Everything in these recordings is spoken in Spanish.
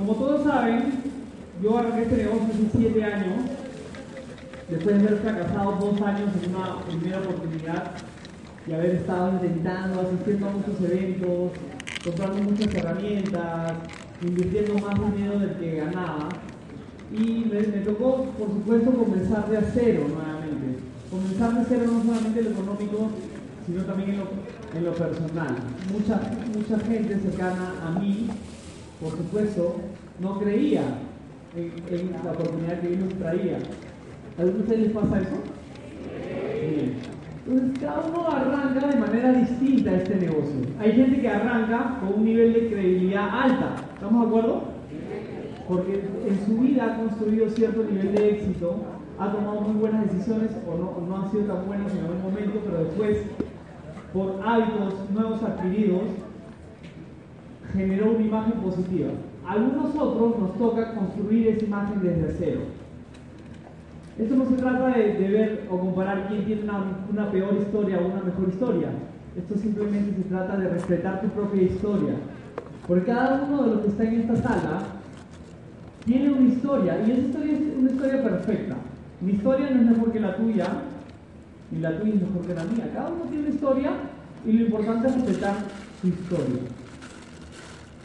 Como todos saben, yo arranqué este negocio hace 7 años, después de haber fracasado dos años en una primera oportunidad y haber estado intentando, asistiendo a muchos eventos, comprando muchas herramientas, invirtiendo más dinero del que ganaba. Y me, tocó, por supuesto, comenzar de cero nuevamente. Comenzar de cero no solamente en lo económico, sino también en lo, en lo personal. Mucha, mucha gente cercana a mí, por supuesto, no creía en, la oportunidad que yo nos traía. ¿A ustedes les pasa eso? Bien. Entonces, cada uno arranca de manera distinta este negocio. Hay gente que arranca con un nivel de credibilidad alta. ¿Estamos de acuerdo? Porque en su vida ha construido cierto nivel de éxito, ha tomado muy buenas decisiones o no, o no han sido tan buenas en algún momento, pero después, por hábitos nuevos adquiridos, generó una imagen positiva. Algunos otros nos toca construir esa imagen desde cero. Esto no se trata de, ver o comparar quién tiene una, una peor historia o una mejor historia. Esto simplemente se trata de respetar tu propia historia. Porque cada uno de los que está en esta sala tiene una historia y esa historia es una historia perfecta. Mi historia no es mejor que la tuya, ni la tuya es mejor que la mía. Cada uno tiene una historia y lo importante es respetar su historia.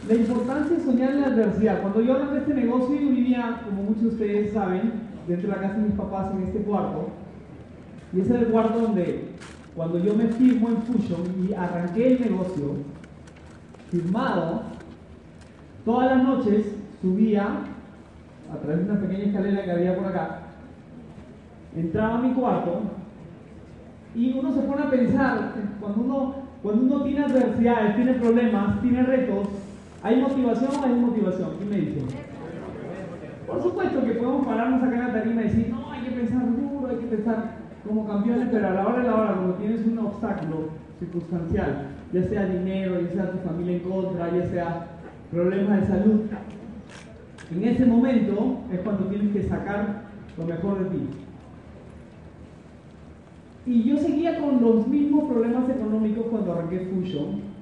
La importancia de soñar en la adversidad. Cuando yo arranqué este negocio, yo vivía, como muchos de ustedes saben, dentro de la casa de mis papás en este cuarto. Y ese era el cuarto donde, cuando yo me firmo en Fusion y arranqué el negocio, firmado, todas las noches subía a través de una pequeña escalera que había por acá, entraba a mi cuarto y uno se pone a pensar, cuando uno, cuando uno tiene adversidades, tiene problemas, tiene retos, ¿hay motivación o hay motivación? ¿Quién me dice? Por supuesto que podemos pararnos acá en tarima y decir, no, hay que pensar duro, hay que pensar como campeones, pero a la hora de la hora, cuando tienes un obstáculo circunstancial, ya sea dinero, ya sea tu familia en contra, ya sea problemas de salud, en ese momento es cuando tienes que sacar lo mejor de ti. Y yo seguía con los mismos problemas económicos cuando arranqué Fusion.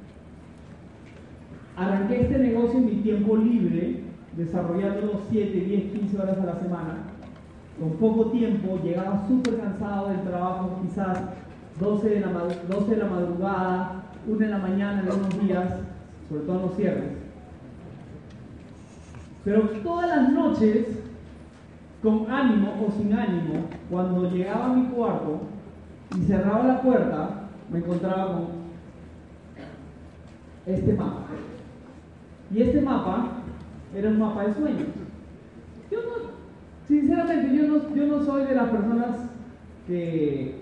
Arranqué este negocio en mi tiempo libre, desarrollándolo 7, 10, 15 horas a la semana. Con poco tiempo, llegaba súper cansado del trabajo, quizás 12 de, la, mad- 12 de la madrugada, 1 de la mañana en algunos días, sobre todo en los cierres. Pero todas las noches, con ánimo o sin ánimo, cuando llegaba a mi cuarto y cerraba la puerta, me encontraba con este mapa. Y este mapa era un mapa de sueños. Yo no, sinceramente, yo no, yo no soy de las personas que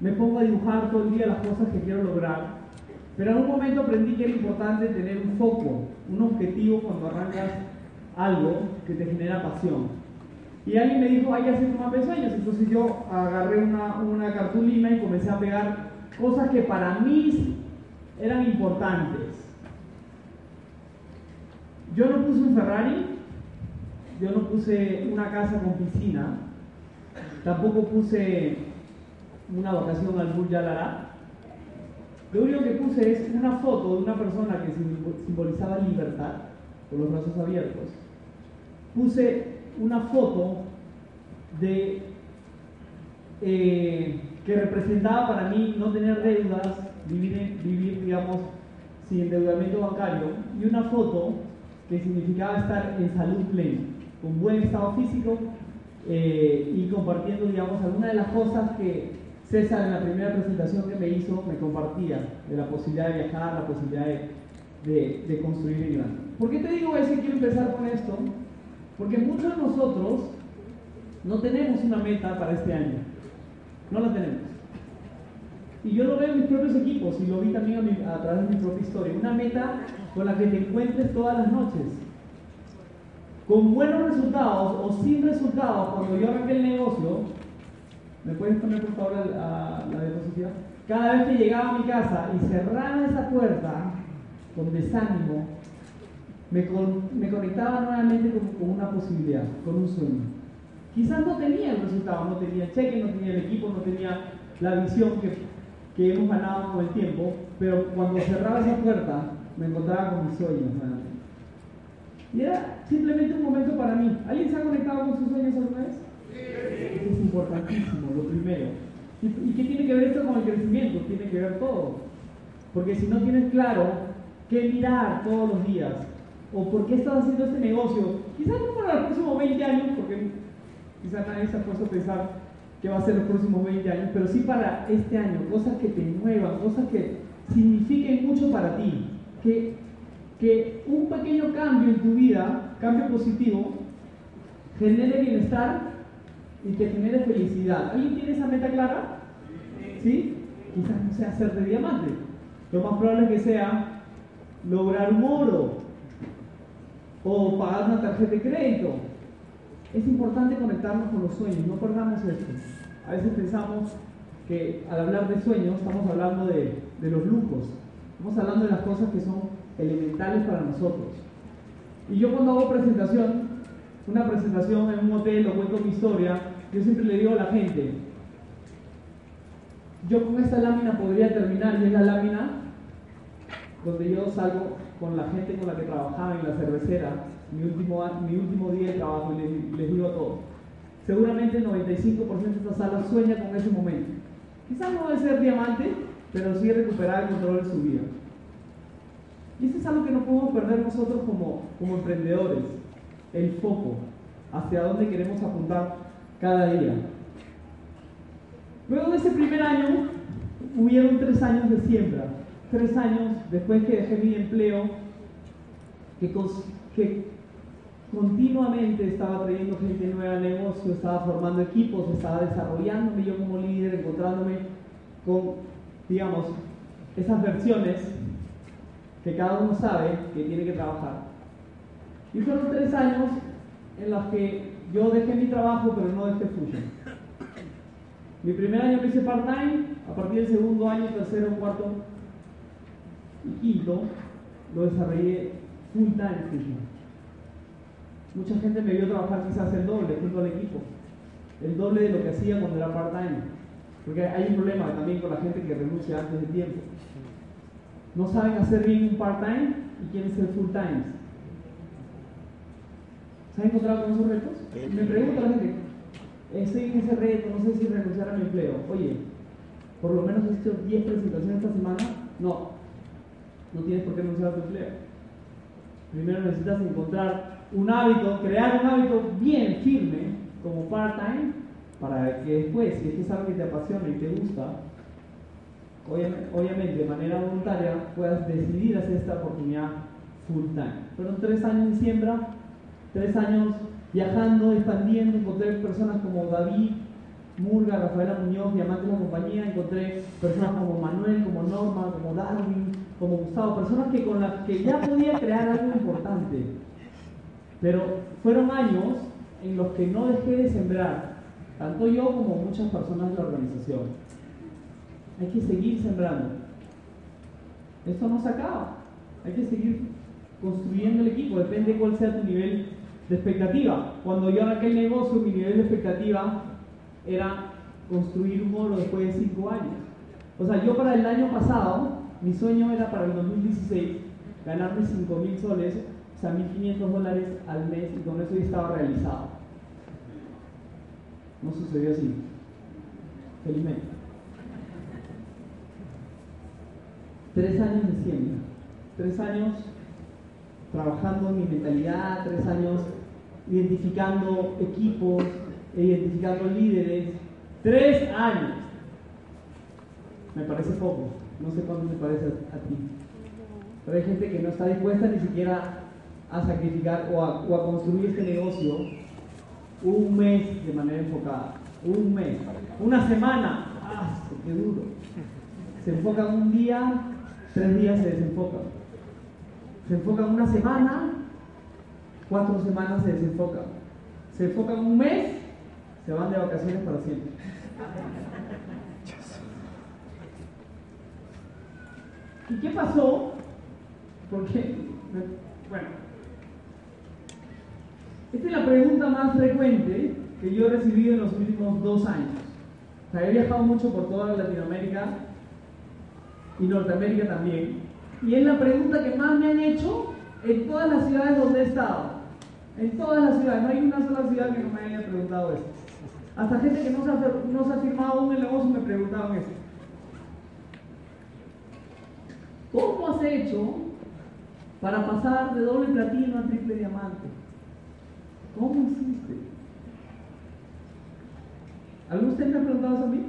me pongo a dibujar todo el día las cosas que quiero lograr, pero en un momento aprendí que era importante tener un foco, un objetivo cuando arrancas algo que te genera pasión. Y alguien me dijo, hay que hacer un mapa de sueños. Entonces yo agarré una, una cartulina y comencé a pegar cosas que para mí eran importantes. Yo no puse un Ferrari, yo no puse una casa con piscina, tampoco puse una vacación al Burj Al Arab. Lo único que puse es una foto de una persona que sim- simbolizaba libertad, con los brazos abiertos. Puse una foto de eh, que representaba para mí no tener deudas, vivir, vivir, digamos, sin endeudamiento bancario, y una foto que significaba estar en salud plena, con buen estado físico eh, y compartiendo, digamos, algunas de las cosas que César en la primera presentación que me hizo me compartía, de la posibilidad de viajar, la posibilidad de, construir en grande. ¿Por qué te digo eso y quiero empezar con esto? Porque muchos de nosotros no tenemos una meta para este año. No la tenemos. Y yo lo veo en mis propios equipos y lo vi también a, a través de mi propia historia. Una meta con la que te encuentres todas las noches. Con buenos resultados o sin resultados, cuando yo arranqué el negocio, ¿me puedes poner por favor la, la diapositiva? Cada vez que llegaba a mi casa y cerraba esa puerta con desánimo, me, me conectaba nuevamente con, con una posibilidad, con un sueño. Quizás no tenía el resultado, no tenía el cheque, no tenía el equipo, no tenía la visión que, que hemos ganado con el tiempo, pero cuando cerraba esa puerta me encontraba con mis sueños. Y era simplemente un momento para mí. ¿Alguien se ha conectado con sus sueños alguna vez? Eso es importantísimo, lo primero. ¿Y, ¿Y qué tiene que ver esto con el crecimiento? Tiene que ver todo. Porque si no tienes claro qué mirar todos los días, o por qué estás haciendo este negocio, quizás no para los próximos 20 años, porque quizás nadie se ha puesto a pensar qué va a ser los próximos 20 años, pero sí para este año, cosas que te muevan, cosas que signifiquen mucho para ti, que, que un pequeño cambio en tu vida, cambio positivo, genere bienestar y te genere felicidad. ¿Alguien tiene esa meta clara? ¿Sí? Quizás no sea ser de diamante. Lo más probable es que sea lograr un oro o pagar una tarjeta de crédito. Es importante conectarnos con los sueños, no perdamos esto. A veces pensamos que al hablar de sueños estamos hablando de, de los lujos, estamos hablando de las cosas que son elementales para nosotros. Y yo cuando hago presentación, una presentación en un hotel o cuento mi historia, yo siempre le digo a la gente, yo con esta lámina podría terminar y es la lámina donde yo salgo con la gente con la que trabajaba en la cervecera, mi último, mi último día de trabajo, y les, les digo a todos, seguramente el 95% de esta sala sueña con ese momento. Quizás no debe ser diamante, pero sí recuperar el control de su vida. Y eso es algo que no podemos perder nosotros como, como emprendedores, el foco, hacia dónde queremos apuntar cada día. Luego de ese primer año, hubieron tres años de siembra tres años después que dejé mi empleo, que continuamente estaba trayendo gente nueva al negocio, estaba formando equipos, estaba desarrollándome yo como líder, encontrándome con, digamos, esas versiones que cada uno sabe que tiene que trabajar. Y fueron tres años en los que yo dejé mi trabajo, pero no dejé Fusion. Mi primer año lo hice part-time, a partir del segundo año, tercero, cuarto, y quinto, lo desarrollé full time Fusion. Mucha gente me vio trabajar quizás el doble junto al equipo, el doble de lo que hacía cuando era part-time. Porque hay un problema también con la gente que renuncia antes de tiempo. No saben hacer bien un part-time y quieren ser full-time. ¿Se han encontrado con esos retos? Me pregunta la gente, estoy en ese reto, no sé si renunciar a mi empleo. Oye, por lo menos he hecho 10 presentaciones esta semana. No, no tienes por qué renunciar a tu empleo. Primero necesitas encontrar un hábito, crear un hábito bien firme como part-time para que después, si esto es algo que te apasiona y te gusta, obviamente de manera voluntaria puedas decidir hacer esta oportunidad full-time. Fueron tres años de siembra, tres años viajando, expandiendo, encontré personas como David, Murga, Rafaela Muñoz, Diamante de la compañía, encontré personas como Manuel, como Norma, como Darwin, como Gustavo, personas que con las que ya podía crear algo importante. Pero fueron años en los que no dejé de sembrar, tanto yo como muchas personas de la organización. Hay que seguir sembrando. Esto no se acaba. Hay que seguir construyendo el equipo, depende de cuál sea tu nivel de expectativa. Cuando yo arranqué el negocio, mi nivel de expectativa era construir un oro después de cinco años. O sea, yo para el año pasado, mi sueño era para el 2016 ganarme 5 mil soles, o sea, 1.500 dólares al mes, y con eso ya estaba realizado. No sucedió así, felizmente. Tres años de siembra, tres años trabajando en mi mentalidad, tres años identificando equipos, identificando líderes. Tres años. Me parece poco. No sé cuánto te parece a, ti. Pero hay gente que no está dispuesta ni siquiera a sacrificar o a, construir este negocio un mes de manera enfocada. Un mes. Una semana. ¡Ah! ¡Qué duro! se enfocan un día, tres días se desenfocan. Se enfocan una semana, cuatro semanas se desenfocan. Se enfocan un mes, se van de vacaciones para siempre. ¿Y qué pasó? Porque, bueno, esta es la pregunta más frecuente que yo he recibido en los últimos dos años. O sea, he viajado mucho por toda Latinoamérica y Norteamérica también. Y es la pregunta que más me han hecho en todas las ciudades donde he estado. En todas las ciudades. No hay una sola ciudad que no me haya preguntado esto. Hasta gente que no se ha, no se ha firmado el negocio me preguntaban eso. ¿Cómo has hecho para pasar de doble platino a triple diamante? ¿Cómo hiciste? ¿Alguno de ustedes me ha preguntado eso a mí?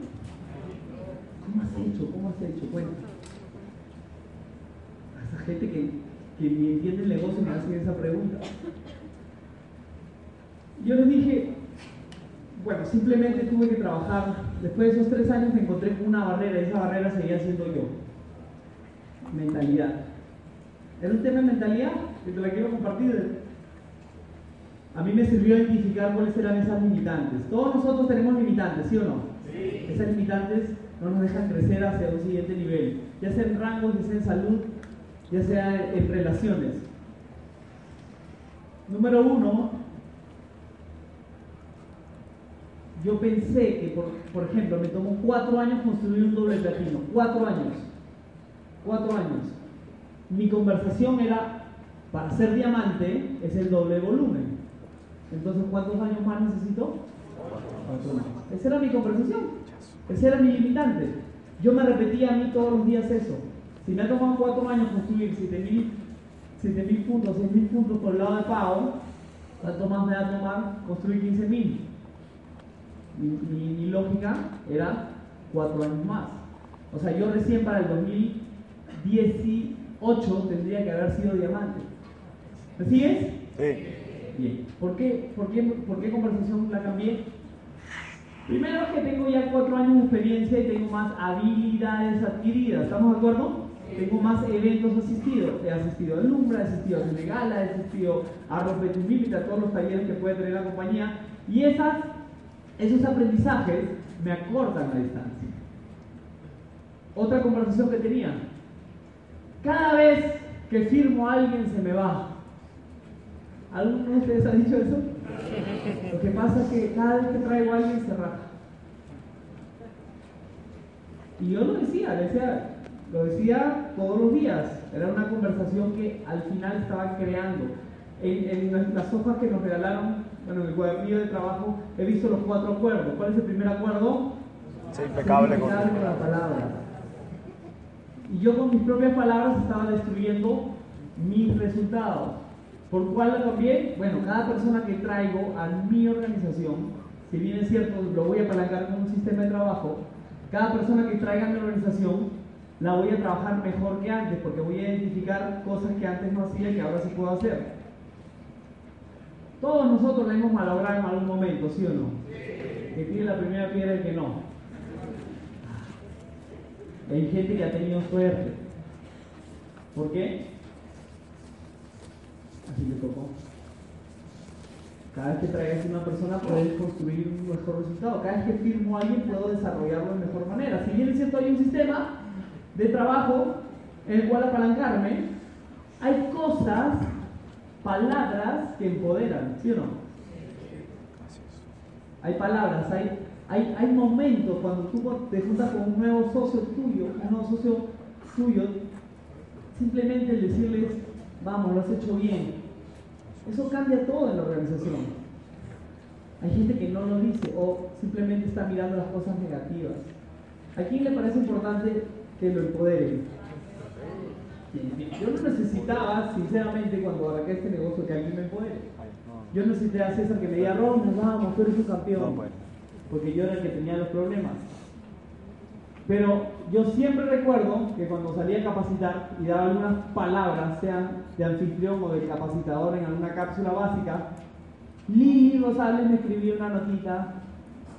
¿Cómo has hecho? ¿Cómo has hecho? Bueno, a esa gente que, que ni entiende el negocio me hacen esa pregunta. Yo les dije, bueno, simplemente tuve que trabajar. Después de esos tres años me encontré con una barrera y esa barrera seguía siendo yo. Mentalidad. Era un tema de mentalidad que te la quiero compartir. A mí me sirvió identificar cuáles eran esas limitantes. Todos nosotros tenemos limitantes, ¿sí o no? Sí. Esas limitantes no nos dejan crecer hacia un siguiente nivel, ya sea en rangos, ya sea en salud, ya sea en relaciones. Número uno, yo pensé que, por, por, ejemplo, me tomó cuatro años construir un doble platino. Cuatro años. Cuatro años. Mi conversación era, para ser diamante, es el doble volumen. Entonces, ¿cuántos años más necesito? Cuatro años. Esa era mi conversación. Ese era mi limitante. Yo me repetía a mí todos los días eso. Si me ha tomado cuatro años construir 7.000 puntos, 6.000 puntos por el lado de pago, ¿cuánto más me va a tomar construir 15.000? mi, lógica era cuatro años más. O sea, yo recién para el 2018 tendría que haber sido diamante. ¿Así es? Sí. ¿Por qué, por, qué, ¿Por qué conversación la cambié? Primero que tengo ya cuatro años de experiencia y tengo más habilidades adquiridas. ¿Estamos de acuerdo? Tengo más eventos asistidos. He asistido a Lumbra, he asistido a Senegala, he asistido a Rompetumímita, a todos los talleres que puede tener la compañía. Y esas esos aprendizajes me acortan la distancia. Otra conversación que tenía. Cada vez que firmo a alguien se me va. ¿Alguno de ustedes ha dicho eso? Lo que pasa es que cada vez que traigo a alguien se raja. Y yo lo decía, decía, lo decía todos los días. Era una conversación que al final estaba creando. En, en las hojas que nos regalaron bueno, en el cuadernillo de trabajo he visto los cuatro acuerdos. ¿Cuál es el primer acuerdo? Sí, impecable, con la palabra. Y yo con mis propias palabras estaba destruyendo mis resultados. ¿Por cuál lo cambié? Bueno, cada persona que traigo a mi organización, si bien es cierto, lo voy a apalancar con un sistema de trabajo, cada persona que traiga a mi organización la voy a trabajar mejor que antes, porque voy a identificar cosas que antes no hacía y que ahora sí puedo hacer. Todos nosotros la hemos malogrado en algún momento, ¿sí o no? Que tiene la primera piedra y que no. Hay gente que ha tenido suerte. ¿Por qué? Así me tocó. Cada vez que traigas una persona puedes construir un mejor resultado. Cada vez que firmo a alguien puedo desarrollarlo de mejor manera. Si bien es cierto hay un sistema de trabajo en el cual apalancarme, hay cosas palabras que empoderan, ¿sí o no? Hay palabras, hay, hay, hay momentos cuando tú te juntas con un nuevo socio tuyo, un nuevo socio tuyo, simplemente decirles, vamos, lo has hecho bien, eso cambia todo en la organización. Hay gente que no lo dice o simplemente está mirando las cosas negativas. ¿A quién le parece importante que lo empoderen? Yo no necesitaba, sinceramente, cuando arranqué este negocio, que alguien me empodere. Yo necesité a César que me diga, Ron, vamos, tú eres un campeón. Porque yo era el que tenía los problemas. Pero yo siempre recuerdo que cuando salía a capacitar y daba algunas palabras, sean de anfitrión o de capacitador en alguna cápsula básica, Lili Rosales me escribió una notita,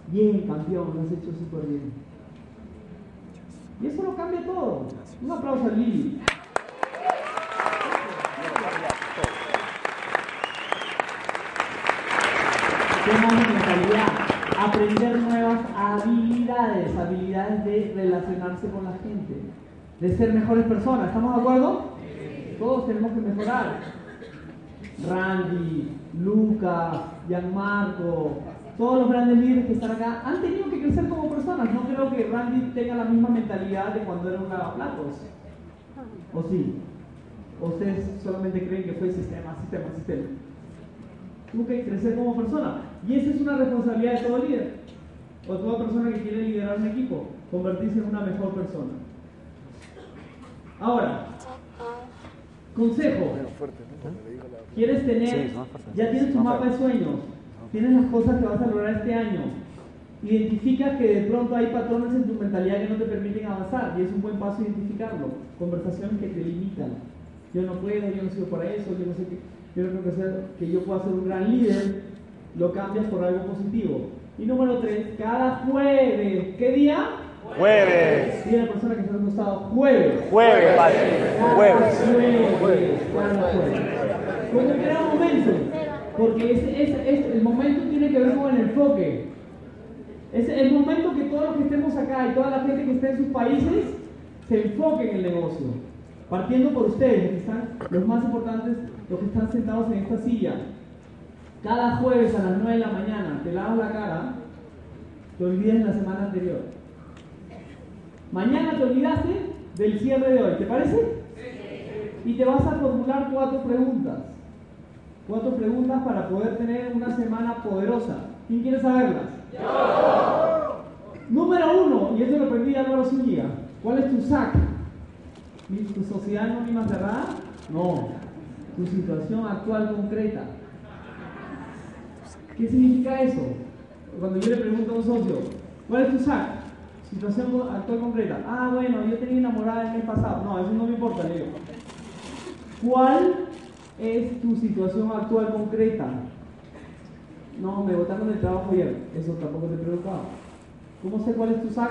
bien campeón, lo has hecho súper bien. Y eso lo cambia todo. Un aplauso a Lili. Tema de mentalidad. Aprender nuevas habilidades, habilidades de relacionarse con la gente, de ser mejores personas. ¿Estamos de acuerdo? Todos tenemos que mejorar. Randy, Lucas, Gianmarco, todos los grandes líderes que están acá han tenido que crecer como personas. No creo que Randy tenga la misma mentalidad de cuando era un lavaplatos. ¿O sí? ¿O ustedes solamente creen que fue sistema, sistema, sistema? Tuvo que crecer como persona. Y esa es una responsabilidad de todo líder. O toda persona que quiere liderar un equipo, convertirse en una mejor persona. Ahora, consejo. ¿Quieres tener, ya tienes tu mapa de sueños, tienes las cosas que vas a lograr este año, identifica que de pronto hay patrones en tu mentalidad que no te permiten avanzar y es un buen paso identificarlo. Conversaciones que te limitan. Yo no puedo, yo no sirvo para eso, yo no sé qué, yo no creo que, sea, que yo pueda ser un gran líder, lo cambias por algo positivo. Y número tres, cada jueves, ¿qué día? Jueves. Dile a la persona que está al costado, jueves. Jueves, padre. Jueves. jueves, cada jueves. Como que era un momento, porque ese, ese- ese- el momento tiene que ver con el enfoque. Es el momento que todos los que estemos acá y toda la gente que esté en sus países se enfoquen en el negocio. Partiendo por ustedes, que están, los más importantes, los que están sentados en esta silla. Cada jueves a las 9 de la mañana te lavas la cara, te olvidas la semana anterior. Mañana te olvidaste del cierre de hoy, ¿te parece? Y te vas a formular cuatro preguntas. Cuatro preguntas para poder tener una semana poderosa. ¿Quién quiere saberlas? Número uno, y eso lo aprendí de Álvaro Zúñiga. ¿Cuál es tu SAC? ¿Mi- ¿Tu sociedad anónima cerrada? No. Tu situación actual concreta. ¿Qué significa eso? Cuando yo le pregunto a un socio, ¿cuál es tu SAC? Situación actual concreta. Ah, bueno, yo tenía enamorada el mes pasado. No, eso no me importa, le digo. ¿Cuál es tu situación actual concreta? No, me botaron del trabajo ayer. Eso tampoco te preocupaba. ¿Cómo sé cuál es tu SAC?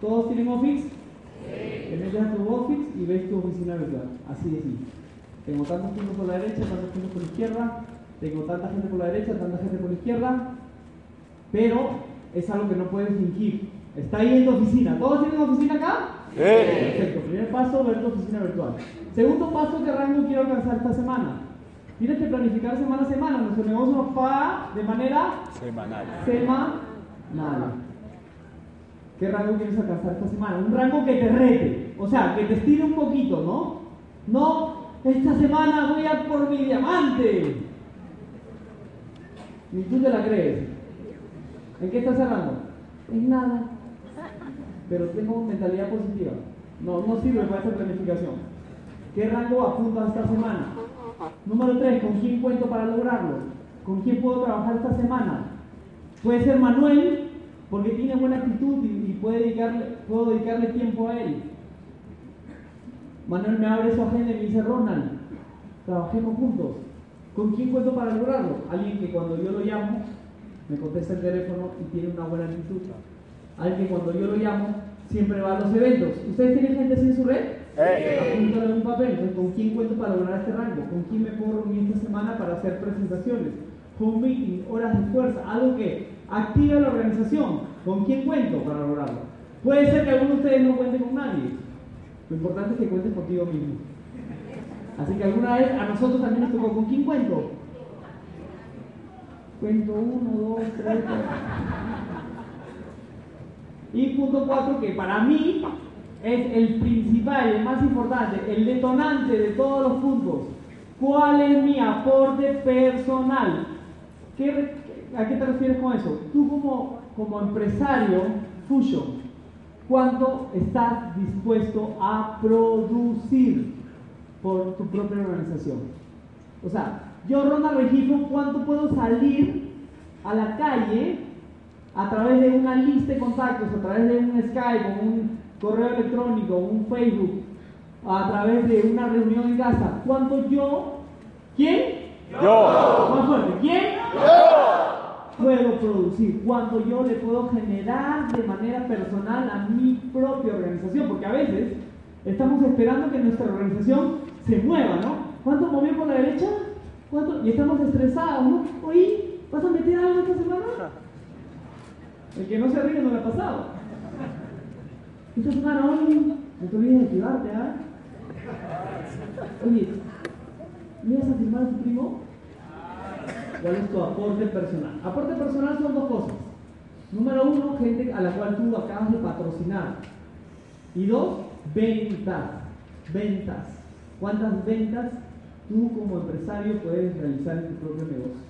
¿Todos tienen Office? Te metes a tu Office y ves tu oficina virtual. Así simple. Tengo tantos puntos por la derecha, tantos puntos por la izquierda. Tengo tanta gente por la derecha, tanta gente por la izquierda. Pero es algo que no puedes fingir. Está ahí en tu oficina. ¿Todos tienen oficina acá? Sí. Perfecto. Primer paso, ver tu oficina virtual. Segundo paso, ¿qué rango quiero alcanzar esta semana? Tienes que planificar semana a semana. Nuestro negocio nos paga de manera Semanal. semanal. ¿Qué rango quieres alcanzar esta semana? Un rango que te rete. O sea, que te estire un poquito, ¿no? No, esta semana voy a por mi diamante. Ni tú te la crees. ¿En qué estás cerrando? En nada. Pero tengo mentalidad positiva. No, no sirve para esta planificación. ¿Qué rango apuntas esta semana? Número 3, ¿con quién cuento para lograrlo? ¿Con quién puedo trabajar esta semana? Puede ser Manuel, porque tiene buena actitud y, y puede dedicarle, puedo dedicarle tiempo a él. Manuel me abre su agenda y me dice, Ronald, trabajemos juntos. ¿Con quién cuento para lograrlo? Alguien que cuando yo lo llamo, me contesta el teléfono y tiene una buena actitud. Alguien que cuando yo lo llamo, siempre va a los eventos. ¿Ustedes tienen gente así en su red? Apúntalo en un papel. ¿con quién cuento para lograr este rango? ¿Con quién me puedo reunir esta semana para hacer presentaciones? Home meeting, horas de fuerza, algo que active la organización. ¿Con quién cuento para lograrlo? Puede ser que alguno de ustedes no cuente con nadie. Lo importante es que cuentes contigo mismo. Así que alguna vez a nosotros también nos tocó, ¿con quién cuento? Cuento uno, dos, tres, cuatro. Y punto cuatro, que para mí es el principal, el más importante, el detonante de todos los puntos. ¿Cuál es mi aporte personal? ¿Qué re- ¿A qué te refieres con eso? Tú como, como empresario, Fusion, ¿cuánto estás dispuesto a producir por tu propia organización? O sea, yo, Ronald Regifo, ¿cuánto puedo salir a la calle a través de una lista de contactos, a través de un Skype, un correo electrónico, un Facebook, a través de una reunión en casa? ¿Cuánto yo? ¿Quién? Yo. Más fuerte. ¿Quién? puedo producir, cuánto yo le puedo generar de manera personal a mi propia organización, porque a veces estamos esperando que nuestra organización se mueva, ¿no? ¿Cuánto movió por la derecha? ¿Cuánto? Y estamos estresados, ¿no? Oye, ¿vas a meter algo esta semana? El que no se ríe no le ha pasado. Esta semana, oye, no te olvides de activarte, ¿ah? Oye, ¿me vas a firmar a tu primo? ¿Cuál es tu aporte personal? Aporte personal son dos cosas. Número uno, gente a la cual tú acabas de patrocinar. Y dos, ventas. Ventas. ¿Cuántas ventas tú como empresario puedes realizar en tu propio negocio?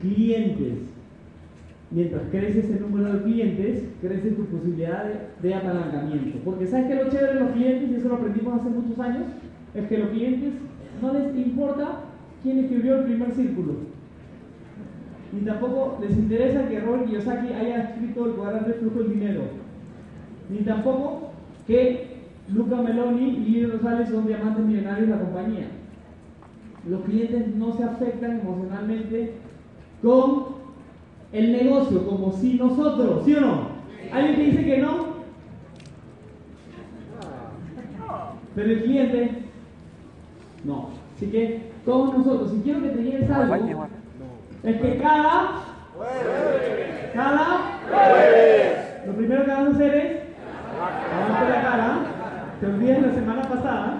Clientes. Mientras crece ese número de clientes, crece tu posibilidad de, apalancamiento. Porque sabes que lo chévere de los clientes, y eso lo aprendimos hace muchos años, es que los clientes no les importa quién escribió el primer círculo. Ni tampoco les interesa que Robert Kiyosaki haya escrito el cuadrante de flujo del dinero. Ni tampoco que Luca Meloni y Lidia Rosales son diamantes millonarios de la compañía. Los clientes no se afectan emocionalmente con el negocio como si nosotros, ¿sí o no? ¿Alguien que dice que no? Pero el cliente, no. Así que todos nosotros, si quiero que te lleves algo, es que cada, cada, lo primero que vas a hacer es, levante la cara, te olvidas la semana pasada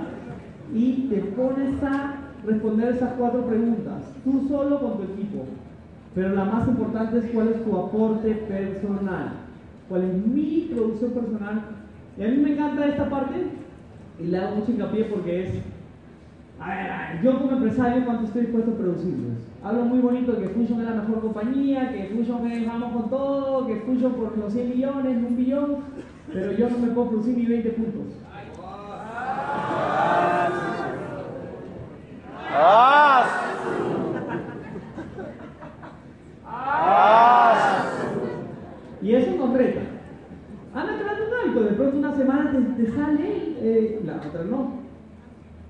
y te pones a responder esas cuatro preguntas, tú solo con tu equipo. Pero la más importante es cuál es tu aporte personal, cuál es mi producción personal. Y a mí me encanta esta parte y le hago mucho hincapié porque es, a ver, a ver, yo como empresario, ¿cuánto estoy dispuesto a producirles? Hablo muy bonito de que Fusion es la mejor compañía, que Fusion es vamos con todo, que Fusion por los 100 millones, un billón, pero yo no me puedo producir ni 20 puntos. Y eso con reta. Anda creando un hábito, de pronto una semana te, te sale, eh, la otra no.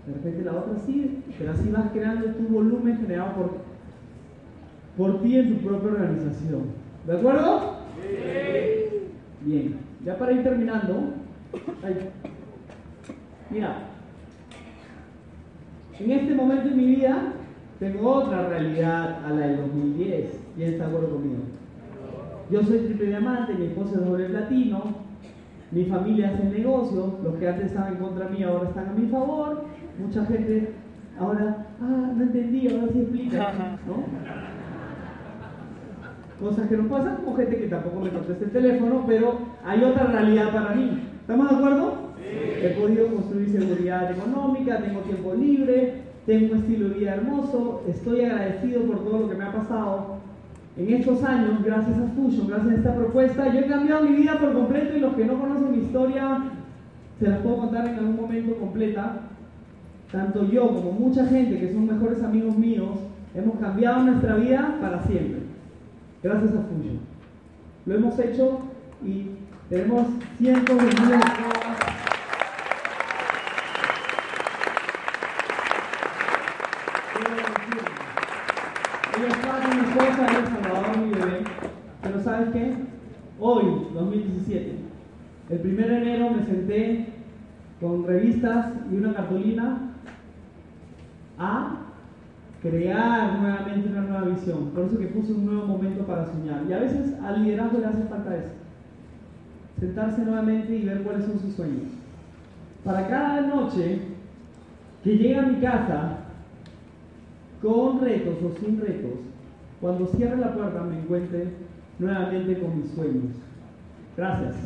De repente la otra sí, pero así vas creando tu volumen generado por, por ti en tu propia organización. ¿De acuerdo? Sí. Bien, ya para ir terminando, ay, mira, en este momento en mi vida tengo otra realidad a la del 2010. ¿Quién está de acuerdo conmigo? Yo soy triple diamante, mi esposa es doble platino, mi familia hace negocios, los que antes estaban en contra mí ahora están a mi favor, mucha gente ahora, ah, no entendí, ahora sí explica, ¿no? Cosas que nos pasan, como gente que tampoco me contesta el teléfono, pero hay otra realidad para mí. ¿Estamos de acuerdo? He podido construir seguridad económica, tengo tiempo libre, tengo un estilo de vida hermoso, estoy agradecido por todo lo que me ha pasado, en estos años, gracias a Fusion, gracias a esta propuesta, yo he cambiado mi vida por completo y los que no conocen mi historia se las puedo contar en algún momento completa. Tanto yo como mucha gente que son mejores amigos míos, hemos cambiado nuestra vida para siempre. Gracias a Fusion. Lo hemos hecho y tenemos cientos de miles de Ella está con mi esposa, ella es Salvador, mi bebé. Pero ¿sabes qué? Hoy, 2017, el 1 de enero me senté con revistas y una cartulina a crear nuevamente una nueva visión. Por eso que puse un nuevo momento para soñar. Y a veces al liderazgo le hace falta eso. Sentarse nuevamente y ver cuáles son sus sueños. Para cada noche que llegue a mi casa, con retos o sin retos, cuando cierre la puerta me encuentre nuevamente con mis sueños. Gracias.